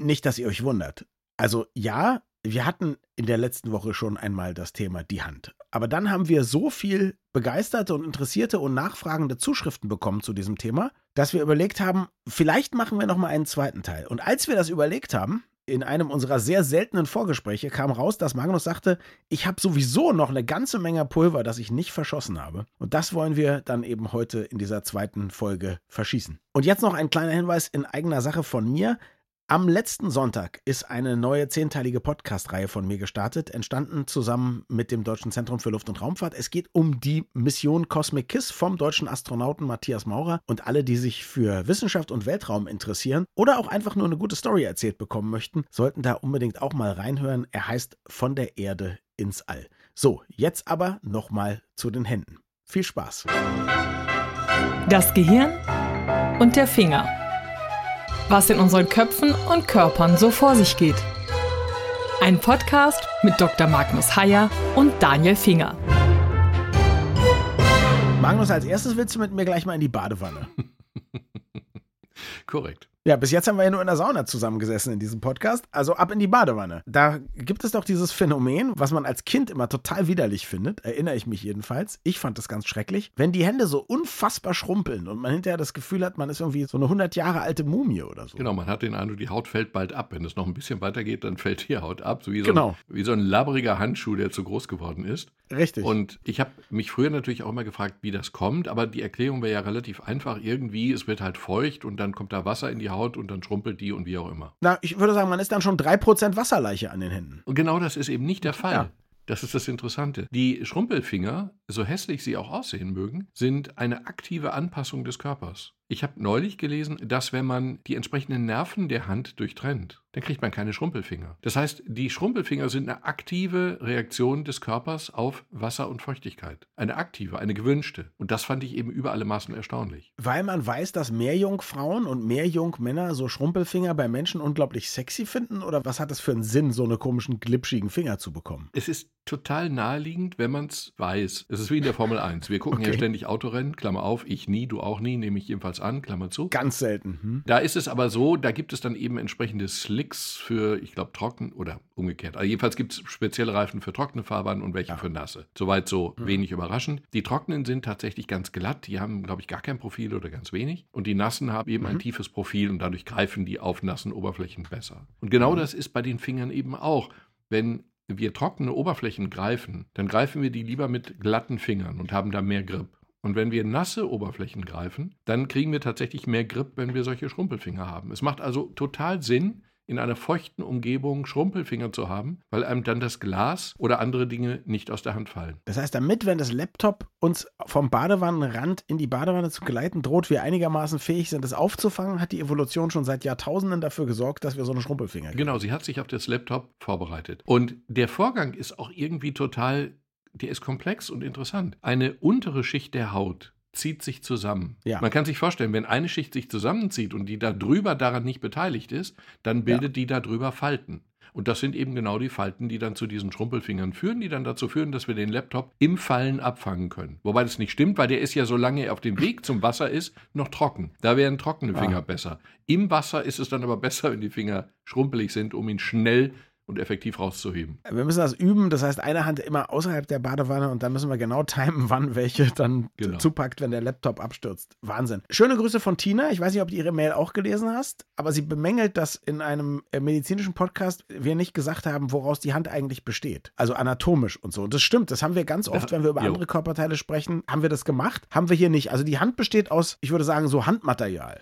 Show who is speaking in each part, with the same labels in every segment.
Speaker 1: Nicht, dass ihr euch wundert. Also ja, wir hatten in der letzten Woche schon einmal das Thema die Hand. Aber dann haben wir so viel begeisterte und interessierte und nachfragende Zuschriften bekommen zu diesem Thema, dass wir überlegt haben, vielleicht machen wir noch mal einen zweiten Teil. Und als wir das überlegt haben, in einem unserer sehr seltenen Vorgespräche kam raus, dass Magnus sagte, ich habe sowieso noch eine ganze Menge Pulver, das ich nicht verschossen habe. Und das wollen wir dann eben heute in dieser zweiten Folge verschießen. Und jetzt noch ein kleiner Hinweis in eigener Sache von mir. Am letzten Sonntag ist eine neue zehnteilige Podcast-Reihe von mir gestartet, entstanden zusammen mit dem Deutschen Zentrum für Luft- und Raumfahrt. Es geht um die Mission Cosmic Kiss vom deutschen Astronauten Matthias Maurer und alle, die sich für Wissenschaft und Weltraum interessieren oder auch einfach nur eine gute Story erzählt bekommen möchten, sollten da unbedingt auch mal reinhören. Er heißt Von der Erde ins All. So, jetzt aber nochmal zu den Händen. Viel Spaß.
Speaker 2: Das Gehirn und der Finger was in unseren Köpfen und Körpern so vor sich geht. Ein Podcast mit Dr. Magnus Heyer und Daniel Finger.
Speaker 1: Magnus, als erstes willst du mit mir gleich mal in die Badewanne.
Speaker 3: Korrekt.
Speaker 1: Ja, bis jetzt haben wir ja nur in der Sauna zusammengesessen in diesem Podcast. Also ab in die Badewanne. Da gibt es doch dieses Phänomen, was man als Kind immer total widerlich findet, erinnere ich mich jedenfalls. Ich fand das ganz schrecklich. Wenn die Hände so unfassbar schrumpeln und man hinterher das Gefühl hat, man ist irgendwie so eine 100 Jahre alte Mumie oder so.
Speaker 3: Genau, man hat den Eindruck, die Haut fällt bald ab. Wenn es noch ein bisschen weitergeht, dann fällt die Haut ab. So wie so,
Speaker 1: genau.
Speaker 3: ein, wie so ein labberiger Handschuh, der zu groß geworden ist.
Speaker 1: Richtig.
Speaker 3: Und ich habe mich früher natürlich auch immer gefragt, wie das kommt, aber die Erklärung wäre ja relativ einfach. Irgendwie, es wird halt feucht und dann kommt da Wasser in die Haut und dann schrumpelt die und wie auch immer.
Speaker 1: Na, ich würde sagen, man ist dann schon 3% Wasserleiche an den Händen.
Speaker 3: Und genau das ist eben nicht der Fall.
Speaker 1: Ja.
Speaker 3: Das ist das Interessante. Die Schrumpelfinger, so hässlich sie auch aussehen mögen, sind eine aktive Anpassung des Körpers. Ich habe neulich gelesen, dass wenn man die entsprechenden Nerven der Hand durchtrennt, dann kriegt man keine Schrumpelfinger. Das heißt, die Schrumpelfinger sind eine aktive Reaktion des Körpers auf Wasser und Feuchtigkeit. Eine aktive, eine gewünschte. Und das fand ich eben über alle Maßen erstaunlich.
Speaker 1: Weil man weiß, dass Meerjungfrauen und Meerjungmänner so Schrumpelfinger bei Menschen unglaublich sexy finden? Oder was hat das für einen Sinn, so eine komischen, glitschigen Finger zu bekommen?
Speaker 3: Es ist total naheliegend, wenn man es weiß. Es ist wie in der Formel 1. Wir gucken
Speaker 1: Okay.
Speaker 3: ja ständig Autorennen, Klammer auf, ich nie, du auch nie, nehme ich jedenfalls an, Klammer zu.
Speaker 1: Ganz selten. Hm?
Speaker 3: Da ist es aber so, da gibt es dann eben entsprechende Slicks für, ich glaube, trocken oder umgekehrt. Also jedenfalls gibt es spezielle Reifen für trockene Fahrbahn und welche
Speaker 1: Ja.
Speaker 3: für nasse. Soweit so
Speaker 1: Mhm.
Speaker 3: wenig überraschend. Die trockenen sind tatsächlich ganz glatt, die haben, glaube ich, gar kein Profil oder ganz wenig. Und die nassen haben eben ein
Speaker 1: Mhm.
Speaker 3: tiefes Profil und dadurch greifen die auf nassen Oberflächen besser. Und genau
Speaker 1: Mhm.
Speaker 3: das ist bei den Fingern eben auch. Wenn wir trockene Oberflächen greifen, dann greifen wir die lieber mit glatten Fingern und haben da mehr Grip. Und wenn wir nasse Oberflächen greifen, dann kriegen wir tatsächlich mehr Grip, wenn wir solche Schrumpelfinger haben. Es macht also total Sinn, in einer feuchten Umgebung Schrumpelfinger zu haben, weil einem dann das Glas oder andere Dinge nicht aus der Hand fallen.
Speaker 1: Das heißt, damit, wenn das Laptop uns vom Badewannenrand in die Badewanne zu geleiten droht, wir einigermaßen fähig sind, es aufzufangen, hat die Evolution schon seit Jahrtausenden dafür gesorgt, dass wir so eine Schrumpelfinger kriegen.
Speaker 3: Genau, sie hat sich auf das Laptop vorbereitet. Und der Vorgang ist auch irgendwie total, der ist komplex und interessant. Eine untere Schicht der Haut zieht sich zusammen.
Speaker 1: Ja.
Speaker 3: Man kann sich vorstellen, wenn eine Schicht sich zusammenzieht und die da drüber daran nicht beteiligt ist, dann bildet die da drüber Falten. Und das sind eben genau die Falten, die dann zu diesen Schrumpelfingern führen, die dann dazu führen, dass wir den Laptop im Fallen abfangen können. Wobei das nicht stimmt, weil der ist ja, solange er auf dem Weg zum Wasser ist, noch trocken. Da wären trockene Finger
Speaker 1: Ah.
Speaker 3: besser. Im Wasser ist es dann aber besser, wenn die Finger schrumpelig sind, um ihn schnell und effektiv rauszuheben.
Speaker 1: Wir müssen das üben, das heißt, eine Hand immer außerhalb der Badewanne und dann müssen wir genau timen, wann welche dann
Speaker 3: Genau.
Speaker 1: zupackt, wenn der Laptop abstürzt. Wahnsinn. Schöne Grüße von Tina. Ich weiß nicht, ob du ihre Mail auch gelesen hast, aber sie bemängelt, dass in einem äh, medizinischen Podcast wir nicht gesagt haben, woraus die Hand eigentlich besteht. Also anatomisch und so. Und das stimmt, das haben wir ganz oft,
Speaker 3: Ja,
Speaker 1: wenn wir über
Speaker 3: jo.
Speaker 1: andere Körperteile sprechen, haben wir das gemacht. Haben wir hier nicht. Also die Hand besteht aus, ich würde sagen, so Handmaterial.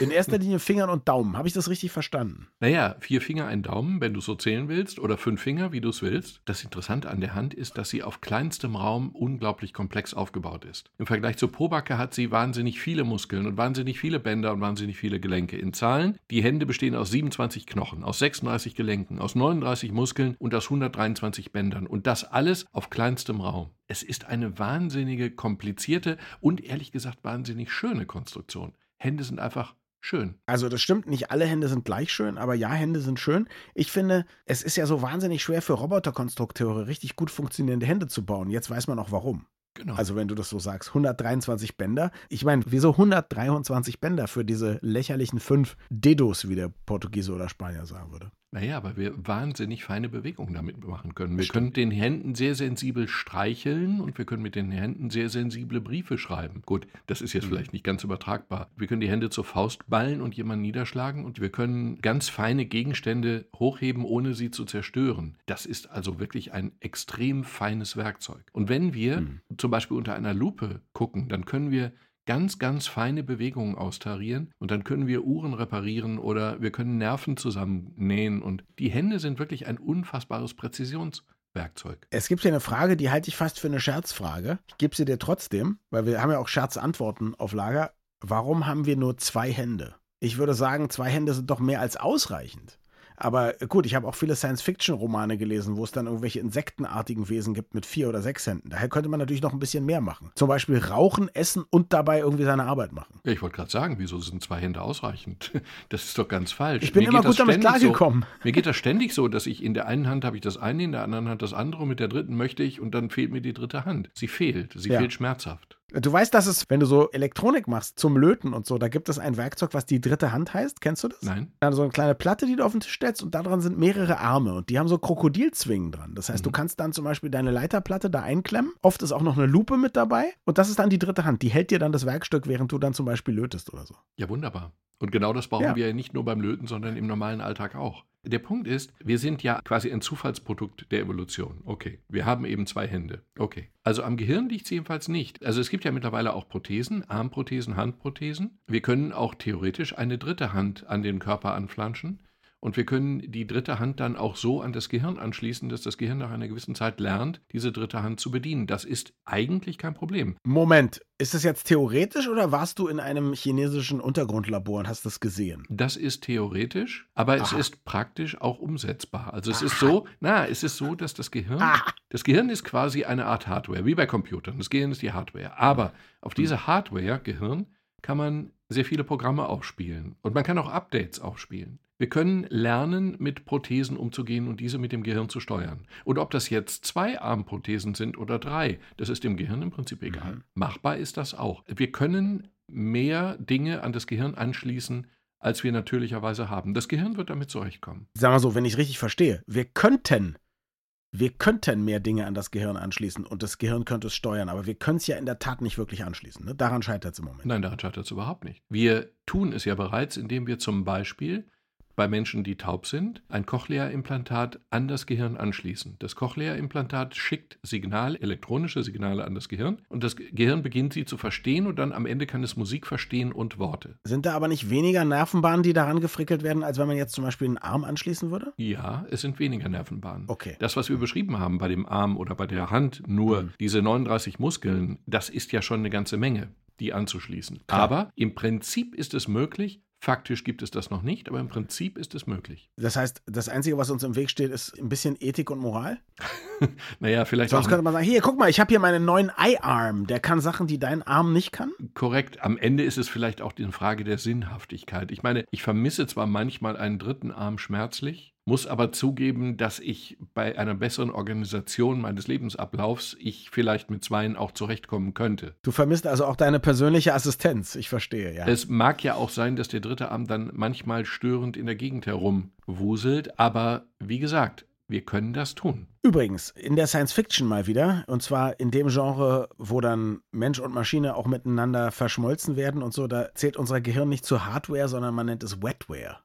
Speaker 1: In erster Linie Fingern und Daumen. Habe ich das richtig verstanden?
Speaker 3: Naja, vier Finger, ein Daumen, wenn du so zählen willst, oder fünf Finger, wie du es willst. Das Interessante an der Hand ist, dass sie auf kleinstem Raum unglaublich komplex aufgebaut ist. Im Vergleich zur Pobacke hat sie wahnsinnig viele Muskeln und wahnsinnig viele Bänder und wahnsinnig viele Gelenke. In Zahlen, die Hände bestehen aus 27 Knochen, aus 36 Gelenken, aus 39 Muskeln und aus 123 Bändern. Und das alles auf kleinstem Raum. Es ist eine wahnsinnige, komplizierte und ehrlich gesagt wahnsinnig schöne Konstruktion. Hände sind einfach schön.
Speaker 1: Also das stimmt, nicht alle Hände sind gleich schön, aber ja, Hände sind schön. Ich finde, es ist ja so wahnsinnig schwer für Roboterkonstrukteure richtig gut funktionierende Hände zu bauen. Jetzt weiß man auch warum.
Speaker 3: Genau.
Speaker 1: Also wenn du das so sagst, 123 Bänder. Ich meine, wieso 123 Bänder für diese lächerlichen fünf Dedos, wie der Portugiese oder Spanier sagen würde?
Speaker 3: Naja, weil wir wahnsinnig feine Bewegungen damit machen können. Wir können mit den Händen sehr sensibel streicheln und wir können mit den Händen sehr sensible Briefe schreiben. Gut, das ist jetzt
Speaker 1: Mhm.
Speaker 3: vielleicht nicht ganz übertragbar. Wir können die Hände zur Faust ballen und jemanden niederschlagen und wir können ganz feine Gegenstände hochheben, ohne sie zu zerstören. Das ist also wirklich ein extrem feines Werkzeug. Und wenn wir
Speaker 1: Mhm.
Speaker 3: Zum Beispiel unter einer Lupe gucken, dann können wir ganz, ganz feine Bewegungen austarieren und dann können wir Uhren reparieren oder wir können Nerven zusammennähen und die Hände sind wirklich ein unfassbares Präzisionswerkzeug.
Speaker 1: Es gibt hier eine Frage, die halte ich fast für eine Scherzfrage. Ich gebe sie dir trotzdem, weil wir haben ja auch Scherzantworten auf Lager. Warum haben wir nur zwei Hände? Ich würde sagen, zwei Hände sind doch mehr als ausreichend. Aber gut, ich habe auch viele Science-Fiction-Romane gelesen, wo es dann irgendwelche insektenartigen Wesen gibt mit vier oder sechs Händen. Daher könnte man natürlich noch ein bisschen mehr machen. Zum Beispiel rauchen, essen und dabei irgendwie seine Arbeit machen.
Speaker 3: Ja, ich wollte gerade sagen, wieso sind zwei Hände ausreichend? Das ist doch ganz falsch.
Speaker 1: Ich bin
Speaker 3: Mir
Speaker 1: immer gut damit klargekommen.
Speaker 3: So, mir geht das ständig so, dass ich in der einen Hand habe ich das eine, in der anderen Hand das andere und mit der dritten möchte ich und dann fehlt mir die dritte Hand. Sie fehlt. Sie
Speaker 1: Ja.
Speaker 3: fehlt schmerzhaft.
Speaker 1: Du weißt, dass es, wenn du so Elektronik machst zum Löten und so, da gibt es ein Werkzeug, was die dritte Hand heißt. Kennst du das?
Speaker 3: Nein?
Speaker 1: Dann so eine kleine Platte, die du auf den Tisch stellst und daran sind mehrere Arme und die haben so Krokodilzwingen dran. Das heißt, du
Speaker 3: Mhm.
Speaker 1: kannst dann zum Beispiel deine Leiterplatte da einklemmen. Oft ist auch noch eine Lupe mit dabei und das ist dann die dritte Hand. Die hält dir dann das Werkstück, während du dann zum Beispiel lötest oder so.
Speaker 3: Ja, wunderbar. Und genau das brauchen
Speaker 1: Ja.
Speaker 3: wir ja nicht nur beim Löten, sondern im normalen Alltag auch. Der Punkt ist, wir sind ja quasi ein Zufallsprodukt der Evolution. Okay, wir haben eben zwei Hände. Okay. Also am Gehirn liegt es jedenfalls nicht. Also es gibt ja mittlerweile auch Prothesen, Armprothesen, Handprothesen. Wir können auch theoretisch eine dritte Hand an den Körper anflanschen. Und wir können die dritte Hand dann auch so an das Gehirn anschließen, dass das Gehirn nach einer gewissen Zeit lernt, diese dritte Hand zu bedienen. Das ist eigentlich kein Problem.
Speaker 1: Moment, ist das jetzt theoretisch oder warst du in einem chinesischen Untergrundlabor und hast das gesehen?
Speaker 3: Das ist theoretisch, aber es
Speaker 1: Aha.
Speaker 3: ist praktisch auch umsetzbar. Also es ist so, na, es ist so, dass das Gehirn,
Speaker 1: Ah.
Speaker 3: das Gehirn ist quasi eine Art Hardware, wie bei Computern. Das Gehirn ist die Hardware. Aber auf diese Hardware, Gehirn, kann man sehr viele Programme aufspielen. Und man kann auch Updates aufspielen. Wir können lernen, mit Prothesen umzugehen und diese mit dem Gehirn zu steuern. Und ob das jetzt zwei Armprothesen sind oder drei, das ist dem Gehirn im Prinzip egal.
Speaker 1: Mhm.
Speaker 3: Machbar ist das auch. Wir können mehr Dinge an das Gehirn anschließen, als wir natürlicherweise haben. Das Gehirn wird damit zurechtkommen.
Speaker 1: Sag mal so, wenn ich richtig verstehe, wir könnten, wir könnten mehr Dinge an das Gehirn anschließen und das Gehirn könnte es steuern, aber wir können es ja in der Tat nicht wirklich anschließen. Ne? Daran scheitert es im Moment.
Speaker 3: Nein, daran scheitert es überhaupt nicht. Wir tun es ja bereits, indem wir zum Beispiel bei Menschen, die taub sind, ein Cochlea-Implantat an das Gehirn anschließen. Das Cochlea-Implantat schickt Signale, elektronische Signale an das Gehirn und das Gehirn beginnt sie zu verstehen und dann am Ende kann es Musik verstehen und Worte.
Speaker 1: Sind da aber nicht weniger Nervenbahnen, die daran gefrickelt werden, als wenn man jetzt zum Beispiel einen Arm anschließen würde?
Speaker 3: Ja, es sind weniger Nervenbahnen.
Speaker 1: Okay.
Speaker 3: Das, was wir beschrieben haben bei dem Arm oder bei der Hand, nur
Speaker 1: Mhm.
Speaker 3: diese 39 Muskeln, das ist ja schon eine ganze Menge, die anzuschließen.
Speaker 1: Klar.
Speaker 3: Aber im Prinzip ist es möglich, faktisch gibt es das noch nicht, aber im Prinzip ist es möglich.
Speaker 1: Das heißt, das Einzige, was uns im Weg steht, ist ein bisschen Ethik und Moral.
Speaker 3: Naja, vielleicht
Speaker 1: Sonst könnte man sagen, hier, guck mal, ich habe hier meinen neuen Eye-Arm. Der kann Sachen, die dein Arm nicht kann.
Speaker 3: korrekt. Am Ende ist es vielleicht auch die Frage der Sinnhaftigkeit. Ich meine, ich vermisse zwar manchmal einen dritten Arm schmerzlich, muss aber zugeben, dass ich bei einer besseren Organisation meines Lebensablaufs ich vielleicht mit zweien auch zurechtkommen könnte.
Speaker 1: Du vermisst also auch deine persönliche Assistenz. Ich verstehe, ja.
Speaker 3: Es mag ja auch sein, dass der dritte Arm dann manchmal störend in der Gegend herumwuselt, aber wie gesagt, wir können das tun.
Speaker 1: Übrigens, in der Science Fiction mal wieder, und zwar in dem Genre, wo dann Mensch und Maschine auch miteinander verschmolzen werden und so, da zählt unser Gehirn nicht zur Hardware, sondern man nennt es Wetware.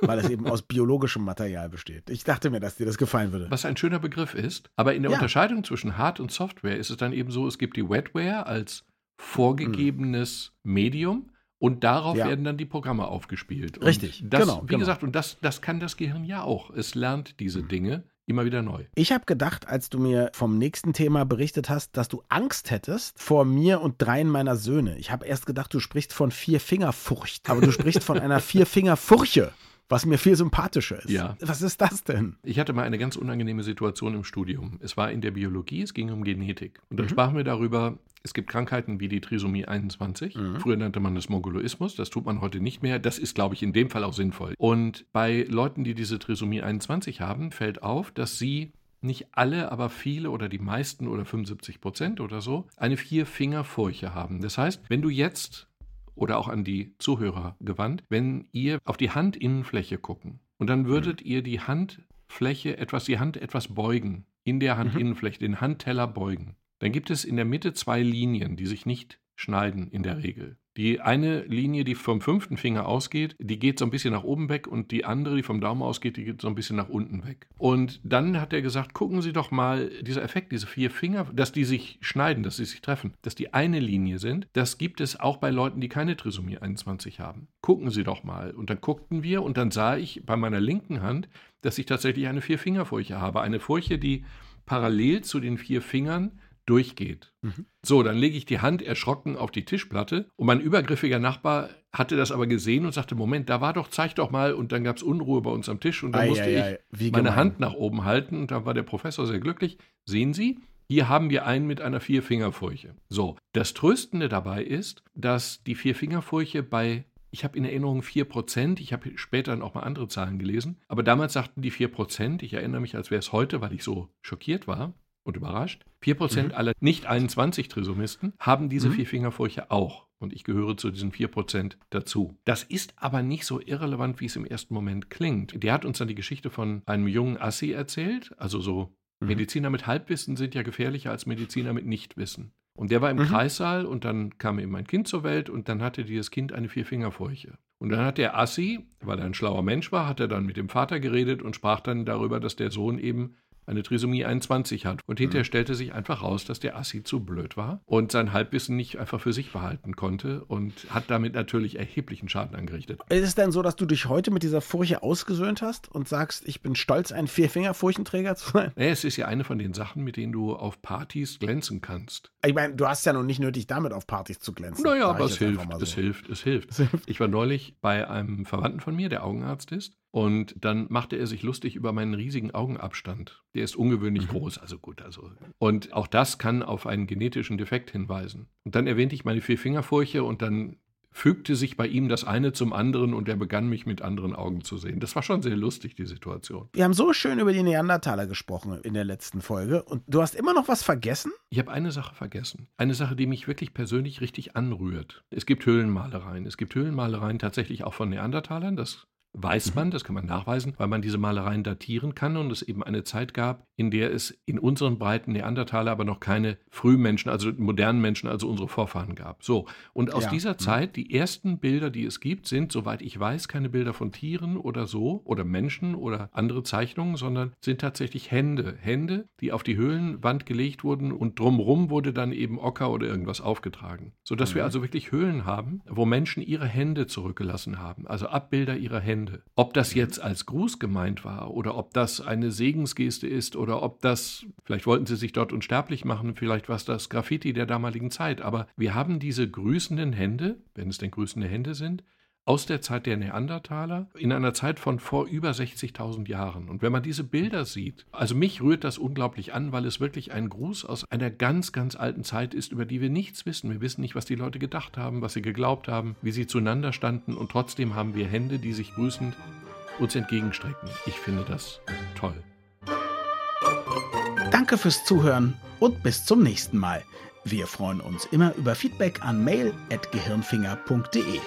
Speaker 1: Weil es eben aus biologischem Material besteht. Ich dachte mir, dass dir das gefallen würde.
Speaker 3: Was ein schöner Begriff ist. Aber in der
Speaker 1: Ja.
Speaker 3: Unterscheidung zwischen Hard- und Software ist es dann eben so, es gibt die Wetware als vorgegebenes Medium und darauf
Speaker 1: Ja.
Speaker 3: werden dann die Programme aufgespielt. Und
Speaker 1: Richtig,
Speaker 3: Das,
Speaker 1: genau,
Speaker 3: Wie
Speaker 1: genau.
Speaker 3: gesagt, und das, das kann das Gehirn ja auch. Es lernt diese Dinge immer wieder neu.
Speaker 1: Ich habe gedacht, als du mir vom nächsten Thema berichtet hast, dass du Angst hättest vor mir und dreien meiner Söhne. Ich habe erst gedacht, du sprichst von Vierfingerfurcht, aber du sprichst von einer Vierfingerfurche, was mir viel sympathischer ist.
Speaker 3: Ja.
Speaker 1: Was ist das denn?
Speaker 3: Ich hatte mal eine ganz unangenehme Situation im Studium. Es war in der Biologie, es ging um Genetik. Und dann
Speaker 1: Mhm.
Speaker 3: sprachen wir darüber, es gibt Krankheiten wie die Trisomie 21.
Speaker 1: Mhm.
Speaker 3: Früher nannte man das Mongoloismus, das tut man heute nicht mehr. Das ist, glaube ich, in dem Fall auch sinnvoll. Und bei Leuten, die diese Trisomie 21 haben, fällt auf, dass sie nicht alle, aber viele oder die meisten oder 75 Prozent oder so, eine Vier-Finger-Furche haben. Das heißt, wenn du jetzt oder auch an die Zuhörer gewandt, wenn ihr auf die Handinnenfläche gucken und dann würdet mhm. ihr die Handfläche etwas, die Hand etwas beugen, in der mhm. Handinnenfläche, den Handteller beugen, dann gibt es in der Mitte zwei Linien, die sich nicht schneiden in der Regel. Die eine Linie, die vom fünften Finger ausgeht, die geht so ein bisschen nach oben weg und die andere, die vom Daumen ausgeht, die geht so ein bisschen nach unten weg. Und dann hat er gesagt, gucken Sie doch mal, dieser Effekt, diese vier Finger, dass die sich schneiden, dass sie sich treffen, dass die eine Linie sind, das gibt es auch bei Leuten, die keine Trisomie 21 haben. Gucken Sie doch mal. Und dann guckten wir und dann sah ich bei meiner linken Hand, dass ich tatsächlich eine Vier-Finger-Furche habe. Eine Furche, die parallel zu den vier Fingern durchgeht. Mhm. So, dann lege ich die Hand erschrocken auf die Tischplatte und mein übergriffiger Nachbar hatte das aber gesehen und sagte, Moment, da war doch, zeig doch mal und dann gab es Unruhe bei uns am Tisch und dann ei, musste ei, ich meine Hand nach oben halten und da war der Professor sehr glücklich. Sehen Sie, hier haben wir einen mit einer Vierfingerfurche. So, das Tröstende dabei ist, dass die Vierfingerfurche bei ich habe in Erinnerung 4%, ich habe später noch mal andere Zahlen gelesen, aber damals sagten die 4%, ich erinnere mich, als wäre es heute, weil ich so schockiert war, und überrascht. 4% mhm. aller nicht 21 Trisomisten haben diese mhm. Vierfingerfurche auch. Und ich gehöre zu diesen 4% dazu. Das ist aber nicht so irrelevant, wie es im ersten Moment klingt. Der hat uns dann die Geschichte von einem jungen Assi erzählt. Also so mhm. Mediziner mit Halbwissen sind ja gefährlicher als Mediziner mit Nichtwissen. Und der war im mhm. Kreissaal und dann kam eben ein Kind zur Welt und dann hatte dieses Kind eine Vierfingerfurche. Und dann hat der Assi, weil er ein schlauer Mensch war, hat er dann mit dem Vater geredet und sprach dann darüber, dass der Sohn eben eine Trisomie 21 hat. Und hinterher mhm. stellte sich einfach raus, dass der Assi zu blöd war und sein Halbwissen nicht einfach für sich behalten konnte und hat damit natürlich erheblichen Schaden angerichtet.
Speaker 1: Ist es denn so, dass du dich heute mit dieser Furche ausgesöhnt hast und sagst, ich bin stolz, ein Vierfinger-Furchenträger zu sein?
Speaker 3: Nee, es ist ja eine von den Sachen, mit denen du auf Partys glänzen kannst.
Speaker 1: Ich meine, du hast ja noch nicht nötig, damit auf Partys zu glänzen.
Speaker 3: Naja, aber es hilft, so. es hilft, es hilft, es hilft. Ich war neulich bei einem Verwandten von mir, der Augenarzt ist, und dann machte er sich lustig über meinen riesigen Augenabstand. Der ist ungewöhnlich mhm. groß, also gut, also. Und auch das kann auf einen genetischen Defekt hinweisen. Und dann erwähnte ich meine Vierfingerfurche und dann fügte sich bei ihm das eine zum anderen und er begann mich mit anderen Augen zu sehen. Das war schon sehr lustig, die Situation.
Speaker 1: Wir haben so schön über die Neandertaler gesprochen in der letzten Folge und du hast immer noch was vergessen?
Speaker 3: Ich habe eine Sache vergessen. Eine Sache, die mich wirklich persönlich richtig anrührt. Es gibt Höhlenmalereien. Es gibt Höhlenmalereien tatsächlich auch von Neandertalern. Das weiß mhm. man, das kann man nachweisen, weil man diese Malereien datieren kann und es eben eine Zeit gab, in der es in unseren Breiten Neandertaler aber noch keine Frühmenschen, also modernen Menschen, also unsere Vorfahren gab. So, und aus ja. dieser mhm. Zeit, die ersten Bilder, die es gibt, sind, soweit ich weiß, keine Bilder von Tieren oder so oder Menschen oder andere Zeichnungen, sondern sind tatsächlich Hände. Hände, die auf die Höhlenwand gelegt wurden und drumrum wurde dann eben Ocker oder irgendwas aufgetragen. Sodass mhm. wir also wirklich Höhlen haben, wo Menschen ihre Hände zurückgelassen haben, also Abbilder ihrer Hände. Hände. Ob das jetzt als Gruß gemeint war oder ob das eine Segensgeste ist oder ob das, vielleicht wollten sie sich dort unsterblich machen, vielleicht war es das Graffiti der damaligen Zeit, aber wir haben diese grüßenden Hände, wenn es denn grüßende Hände sind, aus der Zeit der Neandertaler in einer Zeit von vor über 60.000 Jahren. Und wenn man diese Bilder sieht, also mich rührt das unglaublich an, weil es wirklich ein Gruß aus einer ganz, ganz alten Zeit ist, über die wir nichts wissen. Wir wissen nicht, was die Leute gedacht haben, was sie geglaubt haben, wie sie zueinander standen und trotzdem haben wir Hände, die sich grüßend uns entgegenstrecken. Ich finde das toll.
Speaker 1: Danke fürs Zuhören und bis zum nächsten Mal. Wir freuen uns immer über Feedback an mail.gehirnfinger.de.